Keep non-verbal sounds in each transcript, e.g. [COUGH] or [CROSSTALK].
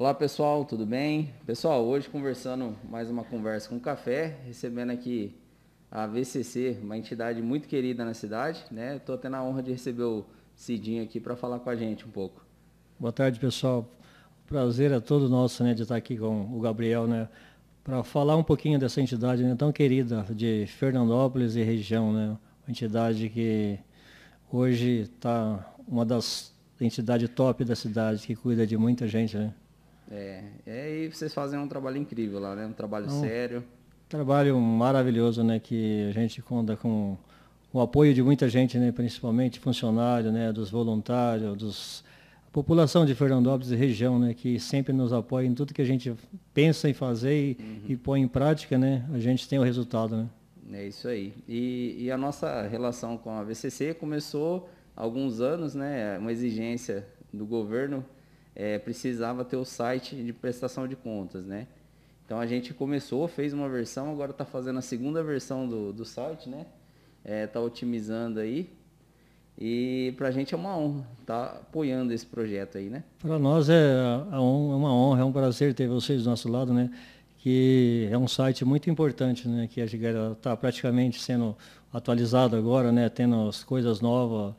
Olá pessoal, tudo bem? Pessoal, hoje conversando mais uma conversa com café, recebendo aqui a VCC, uma entidade muito querida na cidade, né? Estou tendo a honra de receber o Cidinho aqui para falar com a gente um pouco. Boa tarde pessoal, prazer é todo nosso né, de estar aqui com o Gabriel, né? Para falar um pouquinho dessa entidade né, tão querida de Fernandópolis e região, né? Uma entidade que hoje está uma das entidades top da cidade, que cuida de muita gente, né? É, é, e vocês fazem um trabalho incrível lá, né? Um trabalho um sério. Trabalho maravilhoso, né? Que a gente conta com o apoio de muita gente, né? Principalmente funcionários, né? Dos voluntários, dos a população de Fernandópolis e região, né? Que sempre nos apoia em tudo que a gente pensa em fazer e, uhum. e põe em prática, né? A gente tem o resultado, né? É isso aí. E, e a nossa relação com a VCC começou há alguns anos, né? Uma exigência do governo é, precisava ter o site de prestação de contas, né? Então a gente começou, fez uma versão, agora está fazendo a segunda versão do, do site, né? Está é, tá otimizando aí. E para a gente é uma honra estar tá apoiando esse projeto aí, né? Para nós é, é, uma honra, é um prazer ter vocês do nosso lado, né? Que é um site muito importante, né? Que a gente está praticamente sendo atualizado agora, né? Tendo as coisas novas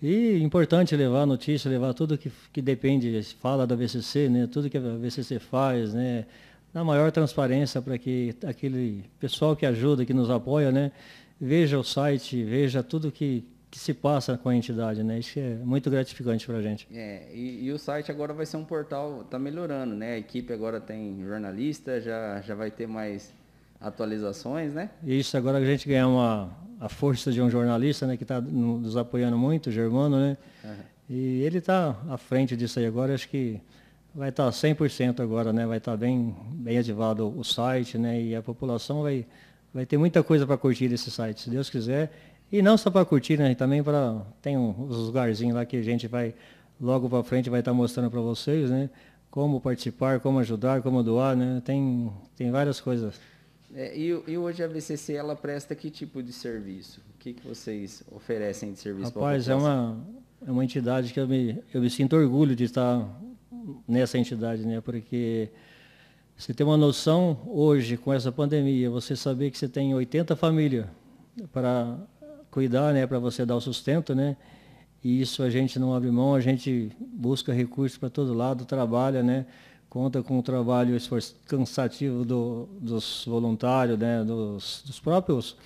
e importante levar notícia, levar tudo que, que depende, fala da VCC, né? tudo que a VCC faz, né? na maior transparência para que aquele pessoal que ajuda, que nos apoia, né? veja o site, veja tudo que, que se passa com a entidade. Né? Isso é muito gratificante para a gente. É, e, e, o site agora vai ser um portal, está melhorando, né? A equipe agora tem jornalista, já, já vai ter mais atualizações, né? Isso, agora a gente ganha uma, a força de um jornalista, né, que está nos apoiando muito, Germano, né? Uhum. E ele está à frente disso aí agora, acho que vai estar tá 100% agora, né? Vai estar tá bem, bem ativado o site, né? E a população vai, vai ter muita coisa para curtir desse site, se Deus quiser. E não só para curtir, né? Também para tem uns lugarzinhos lá que a gente vai logo para frente vai estar tá mostrando para vocês, né? Como participar, como ajudar, como doar, né? Tem tem várias coisas. É, e, e, hoje a VCC ela presta que tipo de serviço? O que, que vocês oferecem de serviço? Rapaz, é uma, é uma entidade que eu me, eu me sinto orgulho de estar nessa entidade, né? Porque você tem uma noção hoje com essa pandemia, você saber que você tem 80 famílias para cuidar, né? Para você dar o sustento, né? E isso a gente não abre mão, a gente busca recursos para todo lado, trabalha, né? Conta com o trabalho esforço, cansativo do, dos voluntários, né, dos, dos, próprios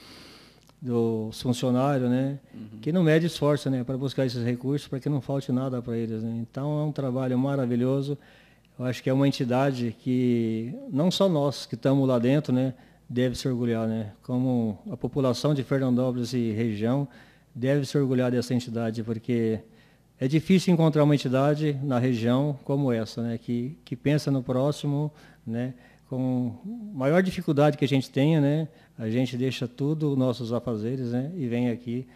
dos funcionários, né, uhum. que não mede esforço, né, para buscar esses recursos, para que não falte nada para eles. Né. Então é um trabalho maravilhoso. Eu acho que é uma entidade que não só nós que estamos lá dentro, né, deve se orgulhar, né, como a população de Fernandópolis e região deve se orgulhar dessa entidade, porque é difícil encontrar uma entidade na região como essa, né, que, que pensa no próximo, né, com maior dificuldade que a gente tenha, né, a gente deixa tudo nossos afazeres, né, e vem aqui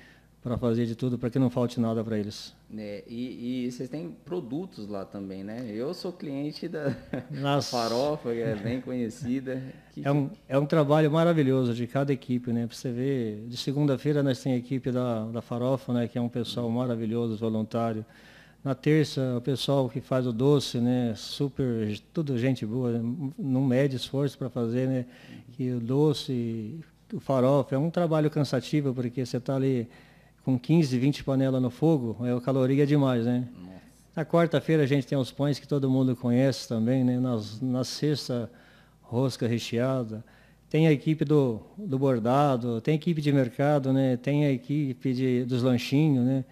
para fazer de tudo para que não falte nada para eles. É, e, e, vocês têm produtos lá também, né? Eu sou cliente da [LAUGHS] Nossa. Farofa, que é bem conhecida. Que... É, um, é um trabalho maravilhoso de cada equipe, né? Para você ver, de segunda-feira nós temos a equipe da, da Farofa, né? Que é um pessoal maravilhoso, voluntário. Na terça, o pessoal que faz o doce, né? Super, tudo gente boa, não mede esforço para fazer, né? Que o doce, o farofa é um trabalho cansativo, porque você está ali com 15, 20 panelas no fogo, é, a caloria é demais, né? Nossa. Na quarta-feira a gente tem os pães que todo mundo conhece também, né? Nas, na sexta, rosca recheada. Tem a equipe do, do bordado, tem a equipe de mercado, né? Tem a equipe de, dos lanchinhos, né?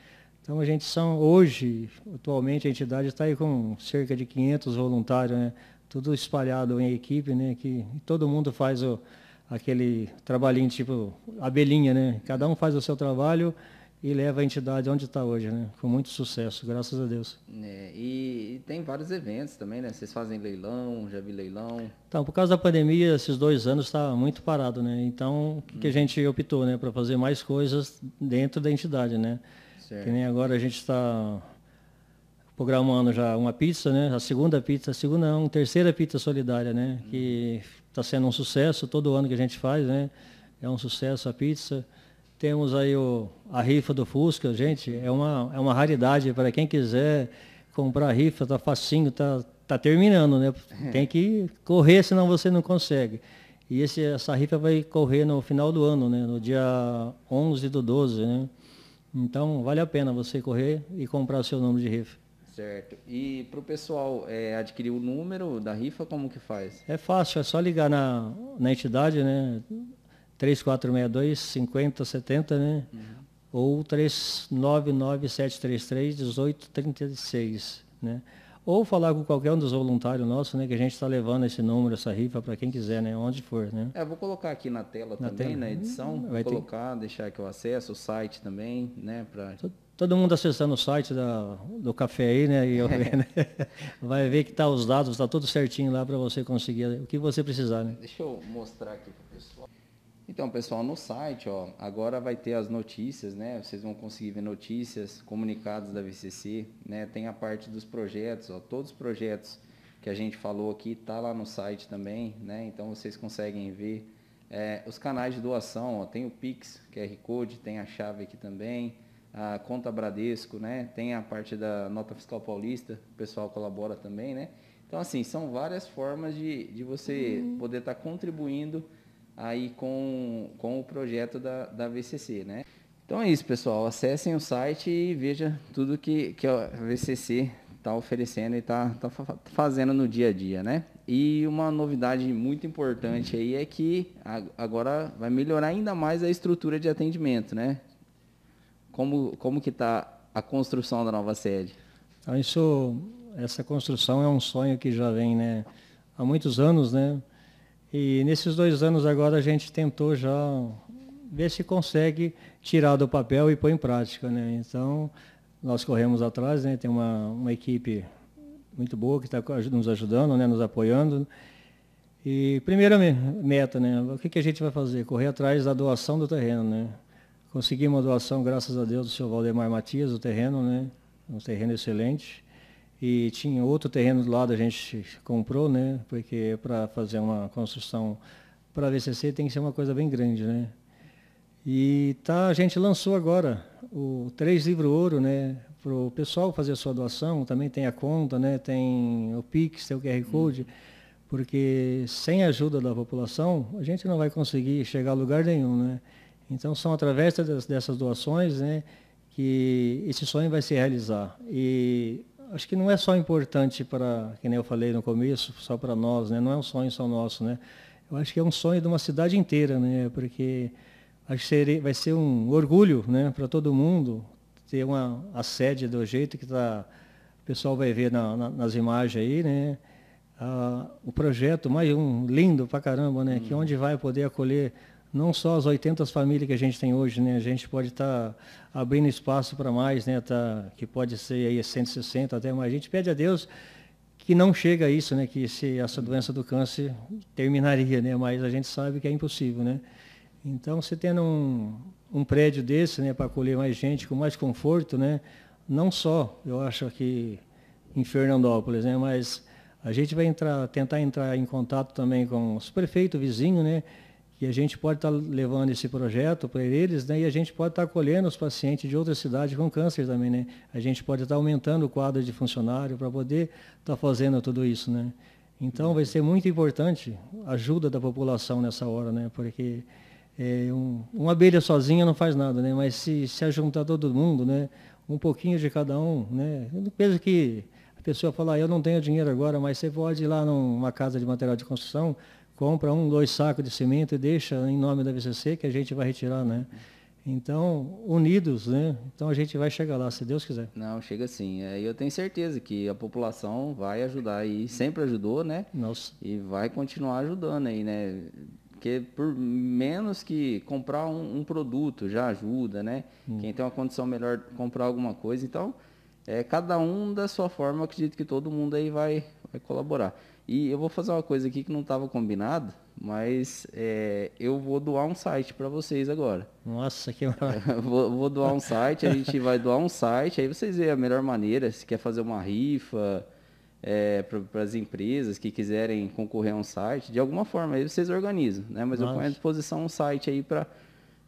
Então a gente são, hoje, atualmente a entidade está aí com cerca de 500 voluntários, né? Tudo espalhado em equipe, né? Que todo mundo faz o, aquele trabalhinho tipo abelhinha, né? Cada um faz o seu trabalho e leva a entidade onde está hoje, né? Com muito sucesso, graças a Deus. É, e, e, tem vários eventos também, né? Vocês fazem leilão, já vi leilão. Então, por causa da pandemia, esses dois anos está muito parado, né? Então, o que, hum. que, a uhum. gente optou, né? Para fazer mais coisas dentro da entidade, né? Certo. Que nem agora a gente está programando já uma pizza, né? A segunda pizza, a segunda não, terceira pizza solidária, né? Hum. Que está sendo um sucesso todo ano que a gente faz, né? É um sucesso a pizza. Temos aí o, a rifa do Fusca, gente, é uma, é uma raridade para quem quiser comprar a rifa, tá facinho, tá tá terminando, né? Tem que correr, senão você não consegue. E esse, essa rifa vai correr no final do ano, né? No dia 11 do 12, né? Então, vale a pena você correr e comprar o seu número de rifa. Certo. E para o pessoal é, adquirir o número da rifa, como que faz? É fácil, é só ligar na, na entidade, né? 3462 5070, né? Uhum. Ou 399 733 1836, né? ou falar com qualquer um dos voluntários nossos, né, que a gente está levando esse número, essa rifa para quem quiser, né, onde for, né. É, vou colocar aqui na tela na também, tela. na edição, Vai vou colocar, ter... deixar aqui o acesso, o site também, né, para todo mundo acessando o site da, do café aí, né, e eu, [LAUGHS] né, vai ver que tá os dados, está tudo certinho lá para você conseguir o que você precisar, né. Deixa eu mostrar aqui para o pessoal. Então, pessoal, no site, ó, agora vai ter as notícias, né? Vocês vão conseguir ver notícias, comunicados da VCC, né? Tem a parte dos projetos, ó, todos os projetos que a gente falou aqui tá lá no site também, né? Então vocês conseguem ver é, os canais de doação, ó, tem o Pix, QR Code, tem a chave aqui também, a conta Bradesco, né? Tem a parte da nota fiscal paulista, o pessoal colabora também, né? Então assim, são várias formas de, de você uhum. poder estar tá contribuindo aí com, com o projeto da, da VCC, né? Então é isso, pessoal. Acessem o site e veja tudo que, que a VCC está oferecendo e está tá fazendo no dia a dia, né? E uma novidade muito importante aí é que agora vai melhorar ainda mais a estrutura de atendimento, né? Como, como que está a construção da nova sede? Ah, isso, essa construção é um sonho que já vem, né? Há muitos anos, né? E nesses dois anos agora a gente tentou já ver se consegue tirar do papel e pôr em prática. Né? Então, nós corremos atrás, né? tem uma, uma equipe muito boa que está nos ajudando, né? nos apoiando. E primeira meta, né? o que, que a gente vai fazer? Correr atrás da doação do terreno. Né? Conseguimos a doação, graças a Deus, do senhor Valdemar Matias, do terreno, né? um terreno excelente. E tinha outro terreno do lado, a gente comprou, né? Porque para fazer uma construção para a VCC tem que ser uma coisa bem grande, né? E tá, a gente lançou agora o Três Livro Ouro, né? Para o pessoal fazer a sua doação, também tem a conta, né? Tem o Pix, tem o QR Code, hum. porque sem a ajuda da população, a gente não vai conseguir chegar a lugar nenhum, né? Então são através dessas doações, né? Que esse sonho vai se realizar. E acho que não é só importante para, que nem eu falei no começo, só para nós, né? Não é um sonho só nosso, né? Eu acho que é um sonho de uma cidade inteira, né? Porque acho que vai ser um orgulho, né, para todo mundo ter uma a sede do jeito que tá, o pessoal vai ver na, na, nas imagens aí, né? Ah, o projeto mais um lindo pra caramba, né? Hum. Que uhum. onde vai poder acolher não só as 80 famílias que a gente tem hoje, né? A gente pode estar tá abrindo espaço para mais, né? Tá, que pode ser aí 160 até mais. A gente pede a Deus que não chega a isso, né? Que se essa doença do câncer terminaria, né? Mas a gente sabe que é impossível, né? Então, você tendo um, um prédio desse, né? Para acolher mais gente com mais conforto, né? Não só, eu acho que em Fernandópolis, né? Mas a gente vai entrar, tentar entrar em contato também com os prefeitos vizinhos, né? E a gente pode estar tá levando esse projeto para eles, né? E a gente pode estar tá acolhendo os pacientes de outras cidades com câncer também, né? A gente pode estar tá aumentando o quadro de funcionário para poder estar fazendo tudo isso, né? Então vai ser muito importante a ajuda da população nessa hora, né? Porque é, um, uma abelha sozinha não faz nada, né? Mas se se ajuntar todo mundo, né? Um pouquinho de cada um, né? Eu penso que a pessoa fala, ah, eu não tenho dinheiro agora, mas você pode ir lá numa casa de material de construção, compra um, dois sacos de cimento e deixa em nome da VCC que a gente vai retirar, né? Então, unidos, né? Então a gente vai chegar lá, se Deus quiser. Não, chega sim. É, eu tenho certeza que a população vai ajudar e sempre ajudou, né? Nossa. E vai continuar ajudando aí, né? Porque por menos que comprar um, um produto já ajuda, né? Hum. Quem tem uma condição melhor comprar alguma coisa, então é cada um da sua forma, eu acredito que todo mundo aí vai, vai colaborar. E eu vou fazer uma coisa aqui que não estava combinado, mas é, eu vou doar um site para vocês agora. Nossa, que [LAUGHS] vou, vou doar um site, a gente vai doar um site, aí vocês veem a melhor maneira, se quer fazer uma rifa é, para as empresas que quiserem concorrer a um site, de alguma forma aí vocês organizam, né? Mas Nossa. eu ponho à disposição um site aí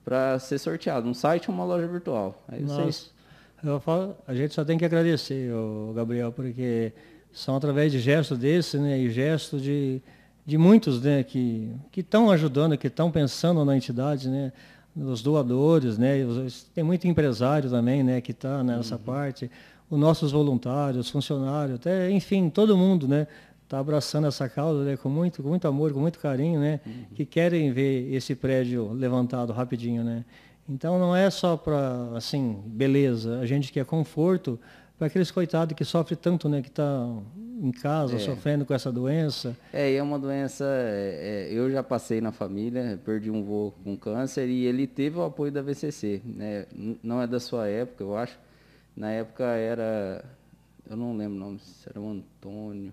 para ser sorteado, um site ou uma loja virtual. Aí Nossa. vocês... Eu falo, a gente só tem que agradecer, o Gabriel, porque são através de gestos desse, né, e gestos de, de muitos, né, que estão ajudando, que estão pensando na entidade, né, os doadores, né, os, tem muito empresário também, né, que está nessa uhum. parte, os nossos voluntários, funcionários, até, enfim, todo mundo, né, está abraçando essa causa né, com, muito, com muito amor, com muito carinho, né? Uhum. Que querem ver esse prédio levantado rapidinho, né? Então não é só para, assim, beleza. A gente quer conforto para aqueles coitados que sofrem tanto, né? Que está em casa, é. sofrendo com essa doença. É, e é uma doença... É, é eu já passei na família, perdi um vô com câncer e ele teve o apoio da VCC, né? Não é da sua época, eu acho. Na época era... Eu não lembro o nome, se era o Antônio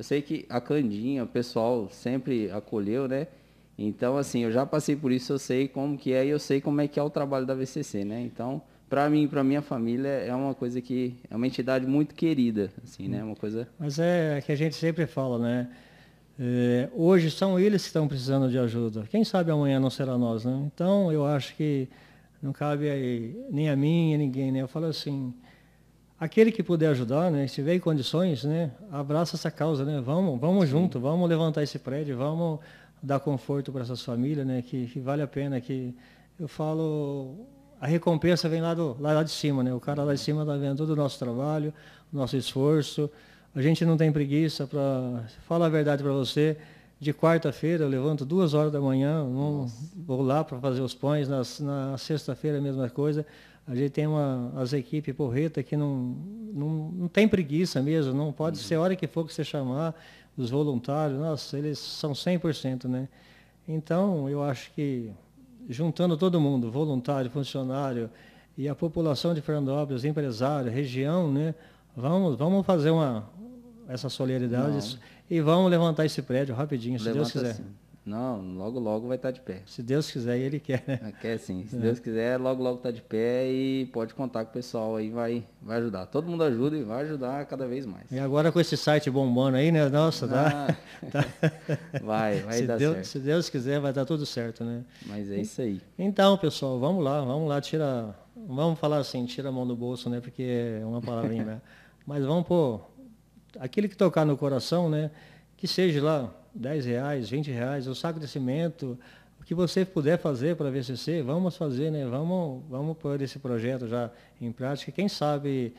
eu sei que a Candinha, o pessoal sempre acolheu, né? Então, assim, eu já passei por isso, eu sei como que é e eu sei como é que é o trabalho da VCC, né? Então, para mim, para minha família, é uma coisa que é uma entidade muito querida, assim, né? Uma coisa. Mas é que a gente sempre fala, né? É, hoje são eles que estão precisando de ajuda. Quem sabe amanhã não será nós, né? Então, eu acho que não cabe aí, nem a mim, nem a ninguém, né? Eu falo assim, aquele que puder ajudar, né, se tiver em condições, né, abraça essa causa, né, vamos, vamos junto, vamos levantar esse prédio, vamos dar conforto para essas famílias, né, que, que, vale a pena, que eu falo, a recompensa vem lá, do, lá de cima, né, o cara lá de cima está vendo todo o nosso trabalho, o nosso esforço, a gente não tem preguiça para, falar a verdade para você, de quarta-feira eu levanto duas horas da manhã, vou lá para fazer os pães, na, na sexta-feira a mesma coisa, a gente tem uma, as equipes porreta que não, não, não tem preguiça mesmo, não pode uhum. ser a hora que for que você chamar, os voluntários, nossa, eles são 100%, né? Então, eu acho que juntando todo mundo, voluntário, funcionário e a população de Fernandópolis, empresário, região, né? Vamos, vamos fazer uma, essa solidariedade não. e vamos levantar esse prédio rapidinho, se Levanta Deus quiser. Assim. Não, logo, logo vai estar de pé. Se Deus quiser, ele quer, né? Ah, quer sim. Se é. Deus quiser, logo, logo está de pé e pode contar com o pessoal aí, vai, vai ajudar. Todo mundo ajuda e vai ajudar cada vez mais. E agora com esse site bombando aí, né? Nossa, tá. Ah, [LAUGHS] tá. [LAUGHS] Vai, vai se dar Deus, certo. Se Deus quiser, vai dar tudo certo, né? Mas é isso aí. Então, pessoal, vamos lá, vamos lá, tira. Vamos falar assim, tira a mão do bolso, né? Porque é uma palavrinha, né? [LAUGHS] Mas vamos pôr aquele que tocar no coração, né? Que seja lá 10 reais, 20 reais, o saco de cimento, o que você puder fazer para a VCC, vamos fazer, né? Vamos, vamos pôr esse projeto já em prática. Quem sabe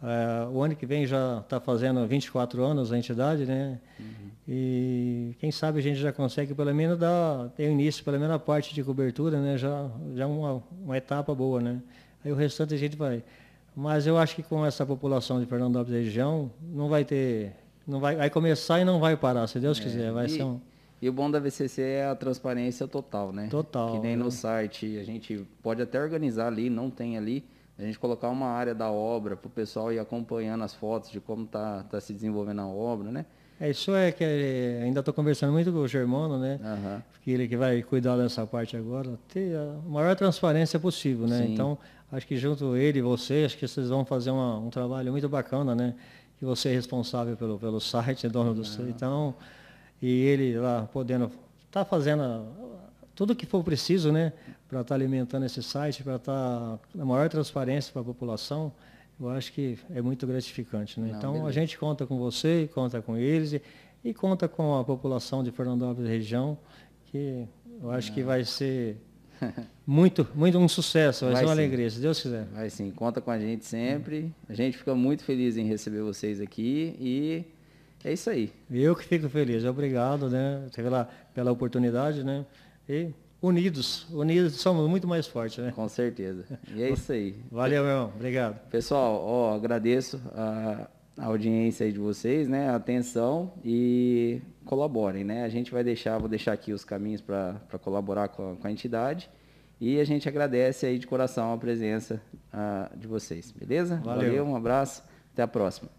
uh, o ano que vem já está fazendo 24 anos a entidade, né? Uhum. E quem sabe a gente já consegue pelo menos dar, ter início, pelo menos a parte de cobertura, né? Já, já uma, uma etapa boa, né? Aí o restante a gente vai. Mas eu acho que com essa população de Fernandópolis região, não vai ter não vai, vai começar e não vai parar, se Deus é, quiser. Vai e, ser um... e o bom da VCC é a transparência total, né? Total. Que nem no site. A gente pode até organizar ali, não tem ali. A gente colocar uma área da obra para o pessoal ir acompanhando as fotos de como está tá se desenvolvendo a obra, né? É, isso é que é, ainda estou conversando muito com o Germano, né? Uhum. Que ele que vai cuidar dessa parte agora, ter a maior transparência possível, né? Sim. Então, acho que junto ele e você, acho que vocês vão fazer uma, um trabalho muito bacana, né? Que você é responsável pelo, pelo site, é dono do site. Então, e ele lá podendo estar tá fazendo tudo o que for preciso, né, para estar tá alimentando esse site, para estar tá na maior transparência para a população, eu acho que é muito gratificante. Né? Não, então, beleza. a gente conta com você, conta com eles e, e conta com a população de Fernandópolis região, que eu acho Não. que vai ser [LAUGHS] muito, muito um sucesso, vai, vai ser uma sim. alegria, se Deus quiser. Vai sim, conta com a gente sempre. A gente fica muito feliz em receber vocês aqui e é isso aí. Eu que fico feliz, obrigado, né, pela, pela oportunidade, né, e unidos, unidos somos muito mais fortes, né. Com certeza, e é [LAUGHS] isso aí. Valeu, meu irmão, obrigado. Pessoal, ó, agradeço a, a audiência aí de vocês, né, a atenção e colaborem, né? A gente vai deixar, vou deixar aqui os caminhos para colaborar com a, com a, entidade. E a gente agradece aí de coração a presença uh, de vocês, beleza? Valeu. Valeu, um abraço, até a próxima.